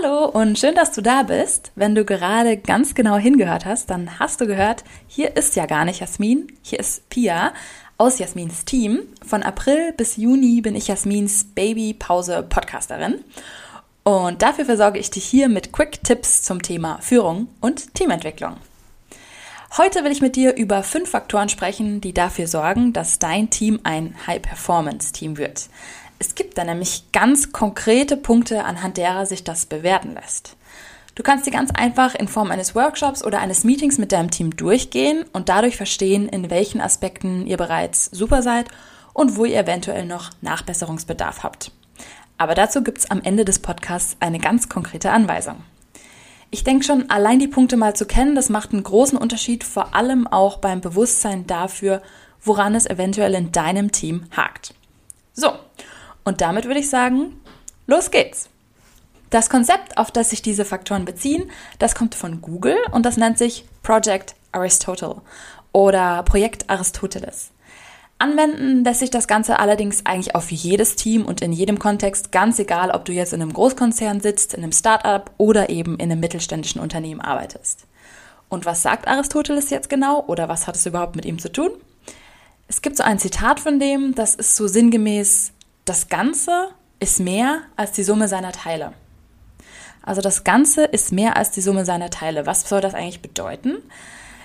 Hallo und schön, dass du da bist. Wenn du gerade ganz genau hingehört hast, dann hast du gehört, hier ist ja gar nicht Jasmin, hier ist Pia aus Jasmins Team. Von April bis Juni bin ich Jasmins Baby-Pause-Podcasterin. Und dafür versorge ich dich hier mit Quick-Tipps zum Thema Führung und Teamentwicklung. Heute will ich mit dir über fünf Faktoren sprechen, die dafür sorgen, dass dein Team ein High-Performance-Team wird. Es gibt da nämlich ganz konkrete Punkte, anhand derer sich das bewerten lässt. Du kannst sie ganz einfach in Form eines Workshops oder eines Meetings mit deinem Team durchgehen und dadurch verstehen, in welchen Aspekten ihr bereits super seid und wo ihr eventuell noch Nachbesserungsbedarf habt. Aber dazu gibt es am Ende des Podcasts eine ganz konkrete Anweisung. Ich denke schon, allein die Punkte mal zu kennen, das macht einen großen Unterschied, vor allem auch beim Bewusstsein dafür, woran es eventuell in deinem Team hakt. So, und damit würde ich sagen, los geht's! Das Konzept, auf das sich diese Faktoren beziehen, das kommt von Google und das nennt sich Project Aristotle oder Projekt Aristoteles. Anwenden lässt sich das Ganze allerdings eigentlich auf jedes Team und in jedem Kontext, ganz egal, ob du jetzt in einem Großkonzern sitzt, in einem Startup oder eben in einem mittelständischen Unternehmen arbeitest. Und was sagt Aristoteles jetzt genau oder was hat es überhaupt mit ihm zu tun? Es gibt so ein Zitat von dem, das ist so sinngemäß, das Ganze ist mehr als die Summe seiner Teile. Also das Ganze ist mehr als die Summe seiner Teile. Was soll das eigentlich bedeuten?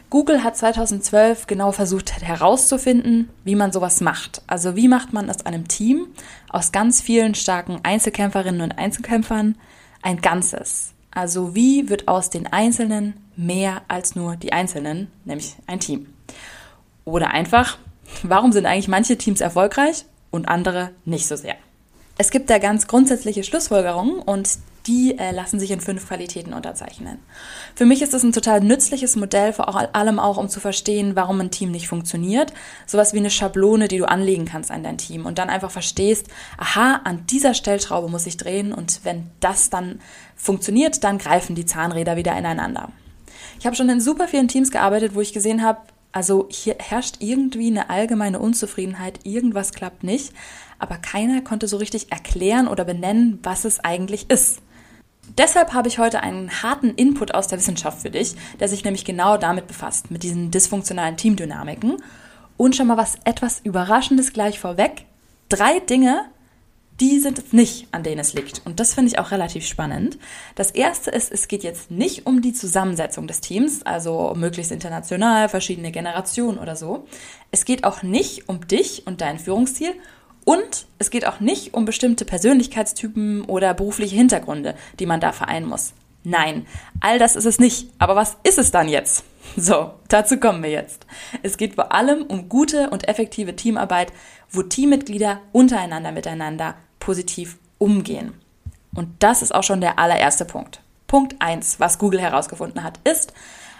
Google hat 2012 genau versucht herauszufinden, wie man sowas macht. Also wie macht man aus einem Team aus ganz vielen starken Einzelkämpferinnen und Einzelkämpfern ein Ganzes? Also wie wird aus den Einzelnen mehr als nur die Einzelnen, nämlich ein Team? Oder einfach, warum sind eigentlich manche Teams erfolgreich und andere nicht so sehr? Es gibt da ganz grundsätzliche Schlussfolgerungen und die äh, lassen sich in fünf Qualitäten unterzeichnen. Für mich ist es ein total nützliches Modell, vor allem auch, um zu verstehen, warum ein Team nicht funktioniert. Sowas wie eine Schablone, die du anlegen kannst an dein Team und dann einfach verstehst, aha, an dieser Stellschraube muss ich drehen und wenn das dann funktioniert, dann greifen die Zahnräder wieder ineinander. Ich habe schon in super vielen Teams gearbeitet, wo ich gesehen habe, also hier herrscht irgendwie eine allgemeine Unzufriedenheit, irgendwas klappt nicht, aber keiner konnte so richtig erklären oder benennen, was es eigentlich ist. Deshalb habe ich heute einen harten Input aus der Wissenschaft für dich, der sich nämlich genau damit befasst, mit diesen dysfunktionalen Teamdynamiken. Und schon mal was etwas Überraschendes gleich vorweg. Drei Dinge, die sind es nicht, an denen es liegt. Und das finde ich auch relativ spannend. Das erste ist, es geht jetzt nicht um die Zusammensetzung des Teams, also möglichst international, verschiedene Generationen oder so. Es geht auch nicht um dich und dein Führungsstil und es geht auch nicht um bestimmte Persönlichkeitstypen oder berufliche Hintergründe, die man da vereinen muss. Nein, all das ist es nicht. Aber was ist es dann jetzt? So, dazu kommen wir jetzt. Es geht vor allem um gute und effektive Teamarbeit, wo Teammitglieder untereinander miteinander positiv umgehen. Und das ist auch schon der allererste Punkt. Punkt eins, was Google herausgefunden hat, ist,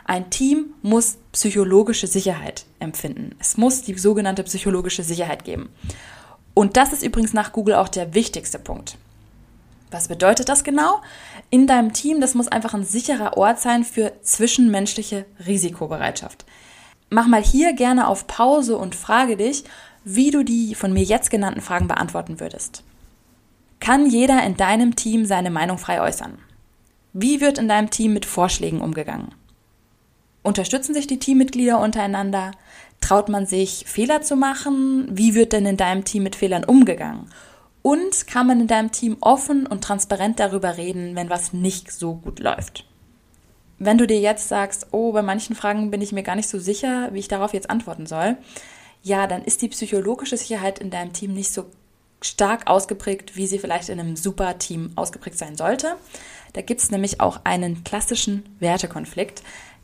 ein Team muss psychologische Sicherheit empfinden. Es muss die sogenannte psychologische Sicherheit geben. Und das ist übrigens nach Google auch der wichtigste Punkt. Was bedeutet das genau? In deinem Team, das muss einfach ein sicherer Ort sein für zwischenmenschliche Risikobereitschaft. Mach mal hier gerne auf Pause und frage dich, wie du die von mir jetzt genannten Fragen beantworten würdest. Kann jeder in deinem Team seine Meinung frei äußern? Wie wird in deinem Team mit Vorschlägen umgegangen? Unterstützen sich die Teammitglieder untereinander? Traut man sich, Fehler zu machen? Wie wird denn in deinem Team mit Fehlern umgegangen? Und kann man in deinem Team offen und transparent darüber reden, wenn was nicht so gut läuft? Wenn du dir jetzt sagst, oh, bei manchen Fragen bin ich mir gar nicht so sicher, wie ich darauf jetzt antworten soll, ja, dann ist die psychologische Sicherheit in deinem Team nicht so stark ausgeprägt, wie sie vielleicht in einem super Team ausgeprägt sein sollte. Da gibt es nämlich auch einen klassischen Wertekonflikt.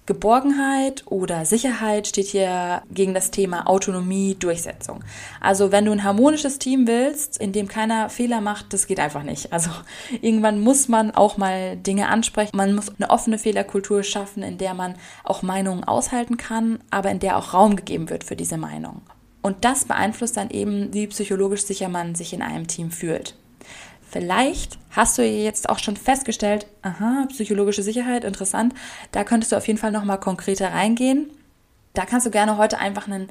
Geborgenheit oder Sicherheit steht hier gegen das Thema Autonomie, Durchsetzung. Also wenn du ein harmonisches Team willst, in dem keiner Fehler macht, das geht einfach nicht. Also irgendwann muss man auch mal Dinge ansprechen. Man muss eine offene Fehlerkultur schaffen, in der man auch Meinungen aushalten kann, aber in der auch Raum gegeben wird für diese Meinung. Und das beeinflusst dann eben, wie psychologisch sicher man sich in einem Team fühlt. Vielleicht hast du jetzt auch schon festgestellt, aha, psychologische Sicherheit, interessant. Da könntest du auf jeden Fall nochmal konkreter reingehen. Da kannst du gerne heute einfach einen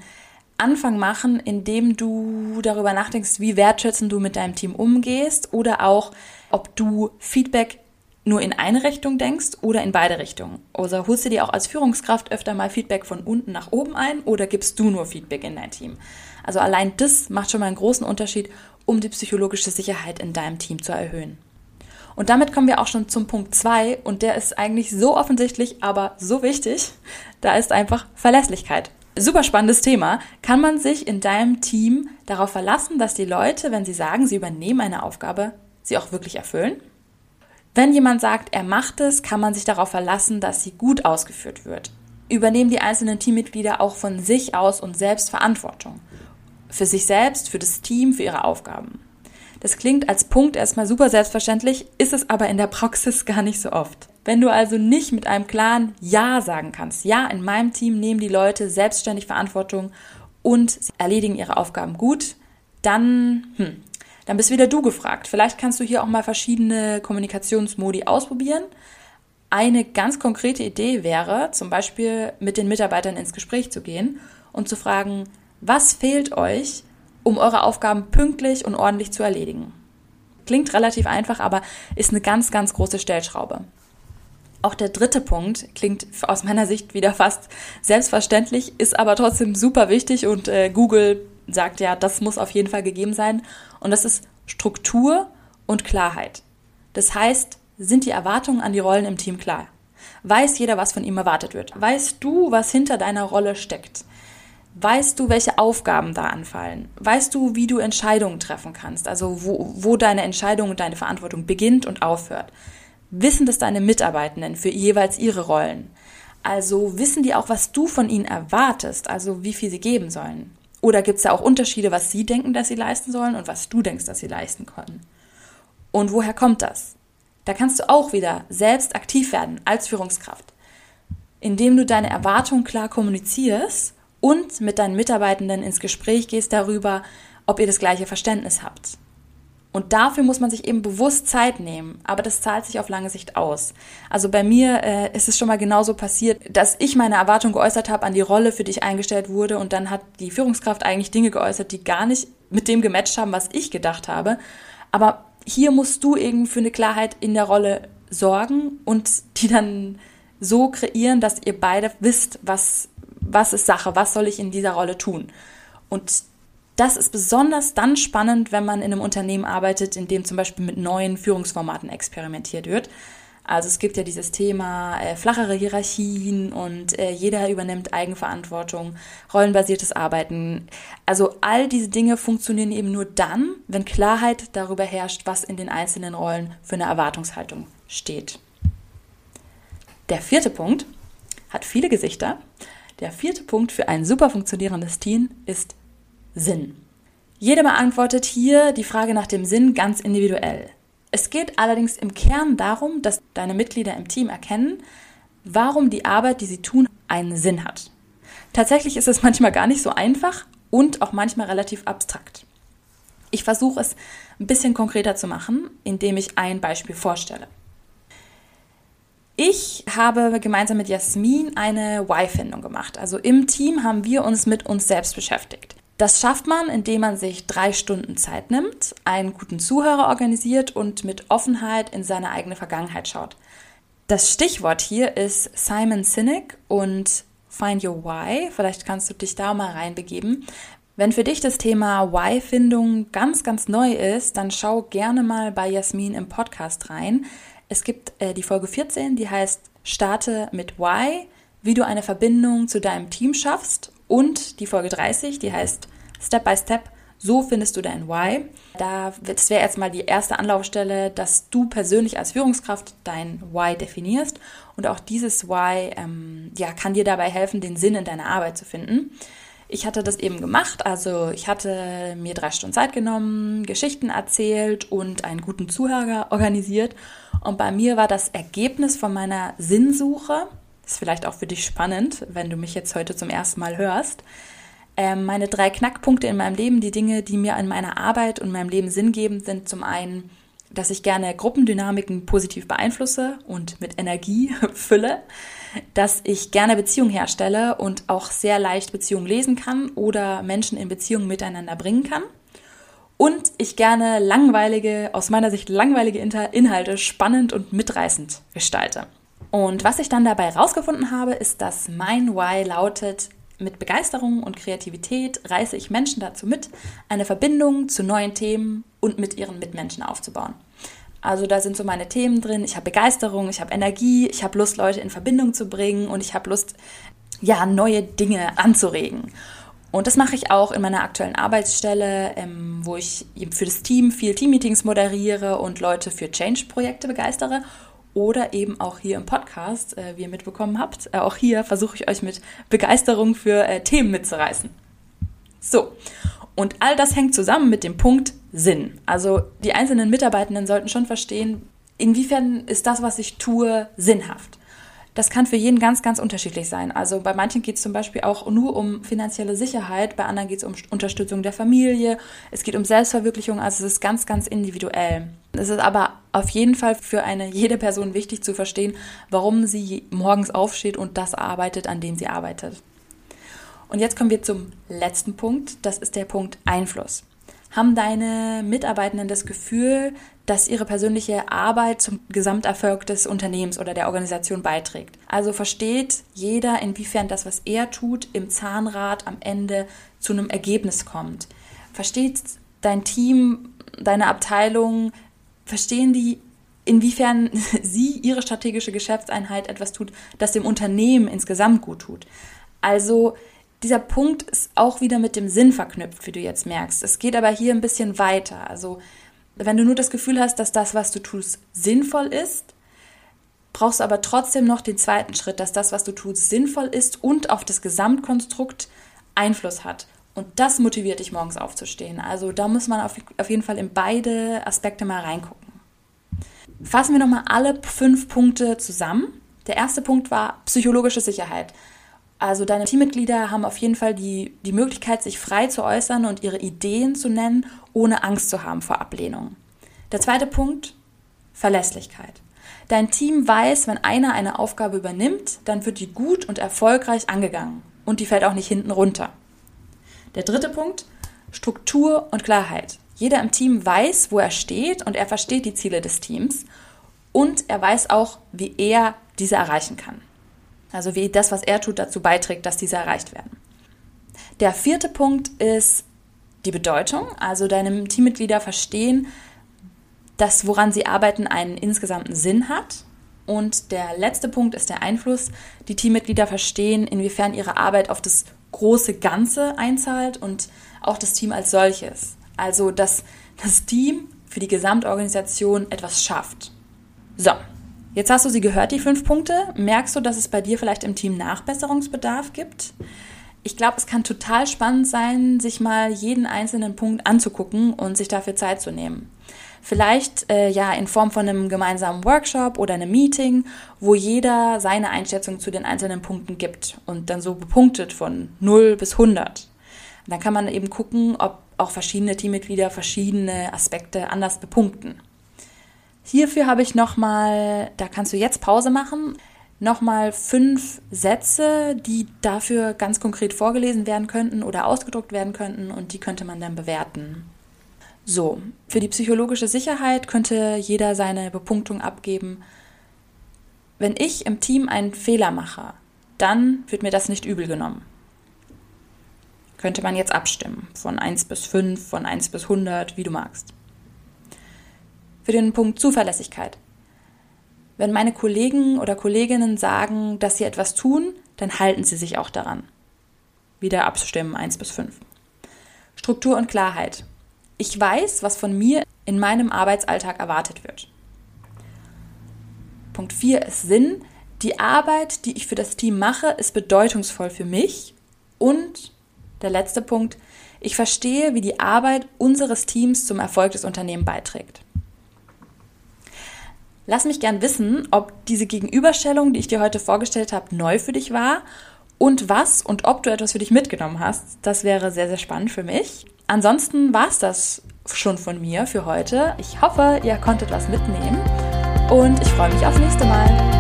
Anfang machen, indem du darüber nachdenkst, wie wertschätzend du mit deinem Team umgehst oder auch, ob du Feedback nur in eine Richtung denkst oder in beide Richtungen. Oder holst du dir auch als Führungskraft öfter mal Feedback von unten nach oben ein oder gibst du nur Feedback in dein Team? Also allein das macht schon mal einen großen Unterschied, um die psychologische Sicherheit in deinem Team zu erhöhen. Und damit kommen wir auch schon zum Punkt 2 und der ist eigentlich so offensichtlich, aber so wichtig. Da ist einfach Verlässlichkeit. Super spannendes Thema. Kann man sich in deinem Team darauf verlassen, dass die Leute, wenn sie sagen, sie übernehmen eine Aufgabe, sie auch wirklich erfüllen? Wenn jemand sagt, er macht es, kann man sich darauf verlassen, dass sie gut ausgeführt wird. Übernehmen die einzelnen Teammitglieder auch von sich aus und selbst Verantwortung für sich selbst, für das Team, für ihre Aufgaben. Das klingt als Punkt erstmal super selbstverständlich, ist es aber in der Praxis gar nicht so oft. Wenn du also nicht mit einem klaren Ja sagen kannst, ja, in meinem Team nehmen die Leute selbstständig Verantwortung und sie erledigen ihre Aufgaben gut, dann, hm, dann bist wieder du gefragt. Vielleicht kannst du hier auch mal verschiedene Kommunikationsmodi ausprobieren. Eine ganz konkrete Idee wäre, zum Beispiel mit den Mitarbeitern ins Gespräch zu gehen und zu fragen, was fehlt euch, um eure Aufgaben pünktlich und ordentlich zu erledigen? Klingt relativ einfach, aber ist eine ganz, ganz große Stellschraube. Auch der dritte Punkt klingt aus meiner Sicht wieder fast selbstverständlich, ist aber trotzdem super wichtig und äh, Google sagt ja, das muss auf jeden Fall gegeben sein. Und das ist Struktur und Klarheit. Das heißt, sind die Erwartungen an die Rollen im Team klar? Weiß jeder, was von ihm erwartet wird? Weißt du, was hinter deiner Rolle steckt? Weißt du, welche Aufgaben da anfallen? Weißt du, wie du Entscheidungen treffen kannst? Also wo, wo deine Entscheidung und deine Verantwortung beginnt und aufhört? Wissen das deine Mitarbeitenden für jeweils ihre Rollen? Also wissen die auch, was du von ihnen erwartest, also wie viel sie geben sollen? Oder gibt es da auch Unterschiede, was sie denken, dass sie leisten sollen und was du denkst, dass sie leisten können? Und woher kommt das? Da kannst du auch wieder selbst aktiv werden als Führungskraft, indem du deine Erwartungen klar kommunizierst und mit deinen Mitarbeitenden ins Gespräch gehst darüber, ob ihr das gleiche Verständnis habt. Und dafür muss man sich eben bewusst Zeit nehmen, aber das zahlt sich auf lange Sicht aus. Also bei mir äh, ist es schon mal genauso passiert, dass ich meine Erwartung geäußert habe an die Rolle, für die ich eingestellt wurde und dann hat die Führungskraft eigentlich Dinge geäußert, die gar nicht mit dem gematcht haben, was ich gedacht habe. Aber hier musst du eben für eine Klarheit in der Rolle sorgen und die dann so kreieren, dass ihr beide wisst, was was ist Sache, was soll ich in dieser Rolle tun. Und das ist besonders dann spannend, wenn man in einem Unternehmen arbeitet, in dem zum Beispiel mit neuen Führungsformaten experimentiert wird. Also es gibt ja dieses Thema äh, flachere Hierarchien und äh, jeder übernimmt Eigenverantwortung, rollenbasiertes Arbeiten. Also all diese Dinge funktionieren eben nur dann, wenn Klarheit darüber herrscht, was in den einzelnen Rollen für eine Erwartungshaltung steht. Der vierte Punkt hat viele Gesichter der vierte Punkt für ein super funktionierendes Team ist Sinn. Jeder beantwortet hier die Frage nach dem Sinn ganz individuell. Es geht allerdings im Kern darum, dass deine Mitglieder im Team erkennen, warum die Arbeit, die sie tun, einen Sinn hat. Tatsächlich ist es manchmal gar nicht so einfach und auch manchmal relativ abstrakt. Ich versuche es ein bisschen konkreter zu machen, indem ich ein Beispiel vorstelle. Ich habe gemeinsam mit Jasmin eine Why-Findung gemacht. Also im Team haben wir uns mit uns selbst beschäftigt. Das schafft man, indem man sich drei Stunden Zeit nimmt, einen guten Zuhörer organisiert und mit Offenheit in seine eigene Vergangenheit schaut. Das Stichwort hier ist Simon Sinek und Find Your Why. Vielleicht kannst du dich da mal reinbegeben. Wenn für dich das Thema Why-Findung ganz, ganz neu ist, dann schau gerne mal bei Jasmin im Podcast rein. Es gibt äh, die Folge 14, die heißt Starte mit Why, wie du eine Verbindung zu deinem Team schaffst. Und die Folge 30, die heißt Step by Step, So findest du dein Why. Da, das wäre erstmal die erste Anlaufstelle, dass du persönlich als Führungskraft dein Why definierst. Und auch dieses Why ähm, ja, kann dir dabei helfen, den Sinn in deiner Arbeit zu finden. Ich hatte das eben gemacht, also ich hatte mir drei Stunden Zeit genommen, Geschichten erzählt und einen guten Zuhörer organisiert. Und bei mir war das Ergebnis von meiner Sinnsuche, ist vielleicht auch für dich spannend, wenn du mich jetzt heute zum ersten Mal hörst, ähm, meine drei Knackpunkte in meinem Leben, die Dinge, die mir in meiner Arbeit und meinem Leben Sinn geben, sind zum einen, dass ich gerne Gruppendynamiken positiv beeinflusse und mit Energie fülle dass ich gerne Beziehungen herstelle und auch sehr leicht Beziehungen lesen kann oder Menschen in Beziehungen miteinander bringen kann. Und ich gerne langweilige, aus meiner Sicht langweilige Inhalte spannend und mitreißend gestalte. Und was ich dann dabei rausgefunden habe, ist, dass mein Why lautet, mit Begeisterung und Kreativität reiße ich Menschen dazu mit, eine Verbindung zu neuen Themen und mit ihren Mitmenschen aufzubauen. Also da sind so meine Themen drin. Ich habe Begeisterung, ich habe Energie, ich habe Lust, Leute in Verbindung zu bringen und ich habe Lust, ja, neue Dinge anzuregen. Und das mache ich auch in meiner aktuellen Arbeitsstelle, ähm, wo ich für das Team viel Teammeetings moderiere und Leute für Change-Projekte begeistere. Oder eben auch hier im Podcast, äh, wie ihr mitbekommen habt. Äh, auch hier versuche ich euch mit Begeisterung für äh, Themen mitzureißen. So, und all das hängt zusammen mit dem Punkt Sinn. Also die einzelnen Mitarbeitenden sollten schon verstehen, inwiefern ist das, was ich tue, sinnhaft. Das kann für jeden ganz, ganz unterschiedlich sein. Also bei manchen geht es zum Beispiel auch nur um finanzielle Sicherheit, bei anderen geht es um Unterstützung der Familie, es geht um Selbstverwirklichung, also es ist ganz, ganz individuell. Es ist aber auf jeden Fall für eine jede Person wichtig zu verstehen, warum sie morgens aufsteht und das arbeitet, an dem sie arbeitet. Und jetzt kommen wir zum letzten Punkt. Das ist der Punkt Einfluss. Haben deine Mitarbeitenden das Gefühl, dass ihre persönliche Arbeit zum Gesamterfolg des Unternehmens oder der Organisation beiträgt? Also versteht jeder, inwiefern das, was er tut, im Zahnrad am Ende zu einem Ergebnis kommt? Versteht dein Team, deine Abteilung, verstehen die, inwiefern sie ihre strategische Geschäftseinheit etwas tut, das dem Unternehmen insgesamt gut tut? Also dieser Punkt ist auch wieder mit dem Sinn verknüpft, wie du jetzt merkst. Es geht aber hier ein bisschen weiter. Also, wenn du nur das Gefühl hast, dass das, was du tust, sinnvoll ist, brauchst du aber trotzdem noch den zweiten Schritt, dass das, was du tust, sinnvoll ist und auf das Gesamtkonstrukt Einfluss hat. Und das motiviert dich morgens aufzustehen. Also da muss man auf, auf jeden Fall in beide Aspekte mal reingucken. Fassen wir nochmal alle fünf Punkte zusammen. Der erste Punkt war psychologische Sicherheit. Also deine Teammitglieder haben auf jeden Fall die, die Möglichkeit, sich frei zu äußern und ihre Ideen zu nennen, ohne Angst zu haben vor Ablehnung. Der zweite Punkt, Verlässlichkeit. Dein Team weiß, wenn einer eine Aufgabe übernimmt, dann wird die gut und erfolgreich angegangen und die fällt auch nicht hinten runter. Der dritte Punkt, Struktur und Klarheit. Jeder im Team weiß, wo er steht und er versteht die Ziele des Teams und er weiß auch, wie er diese erreichen kann. Also wie das, was er tut, dazu beiträgt, dass diese erreicht werden. Der vierte Punkt ist die Bedeutung. Also deine Teammitglieder verstehen, dass woran sie arbeiten einen insgesamten Sinn hat. Und der letzte Punkt ist der Einfluss. Die Teammitglieder verstehen, inwiefern ihre Arbeit auf das große Ganze einzahlt und auch das Team als solches. Also dass das Team für die Gesamtorganisation etwas schafft. So, Jetzt hast du sie gehört, die fünf Punkte. Merkst du, dass es bei dir vielleicht im Team Nachbesserungsbedarf gibt? Ich glaube, es kann total spannend sein, sich mal jeden einzelnen Punkt anzugucken und sich dafür Zeit zu nehmen. Vielleicht äh, ja in Form von einem gemeinsamen Workshop oder einem Meeting, wo jeder seine Einschätzung zu den einzelnen Punkten gibt und dann so bepunktet von 0 bis 100. dann kann man eben gucken, ob auch verschiedene Teammitglieder verschiedene Aspekte anders bepunkten. Hierfür habe ich nochmal, da kannst du jetzt Pause machen, nochmal fünf Sätze, die dafür ganz konkret vorgelesen werden könnten oder ausgedruckt werden könnten und die könnte man dann bewerten. So, für die psychologische Sicherheit könnte jeder seine Bepunktung abgeben. Wenn ich im Team einen Fehler mache, dann wird mir das nicht übel genommen. Könnte man jetzt abstimmen, von 1 bis 5, von 1 bis 100, wie du magst für den Punkt Zuverlässigkeit. Wenn meine Kollegen oder Kolleginnen sagen, dass sie etwas tun, dann halten sie sich auch daran. Wieder abstimmen, 1 bis 5. Struktur und Klarheit. Ich weiß, was von mir in meinem Arbeitsalltag erwartet wird. Punkt 4 ist Sinn. Die Arbeit, die ich für das Team mache, ist bedeutungsvoll für mich. Und der letzte Punkt, ich verstehe, wie die Arbeit unseres Teams zum Erfolg des Unternehmens beiträgt. Lass mich gern wissen, ob diese Gegenüberstellung, die ich dir heute vorgestellt habe, neu für dich war und was und ob du etwas für dich mitgenommen hast. Das wäre sehr, sehr spannend für mich. Ansonsten war es das schon von mir für heute. Ich hoffe, ihr konntet was mitnehmen und ich freue mich aufs nächste Mal.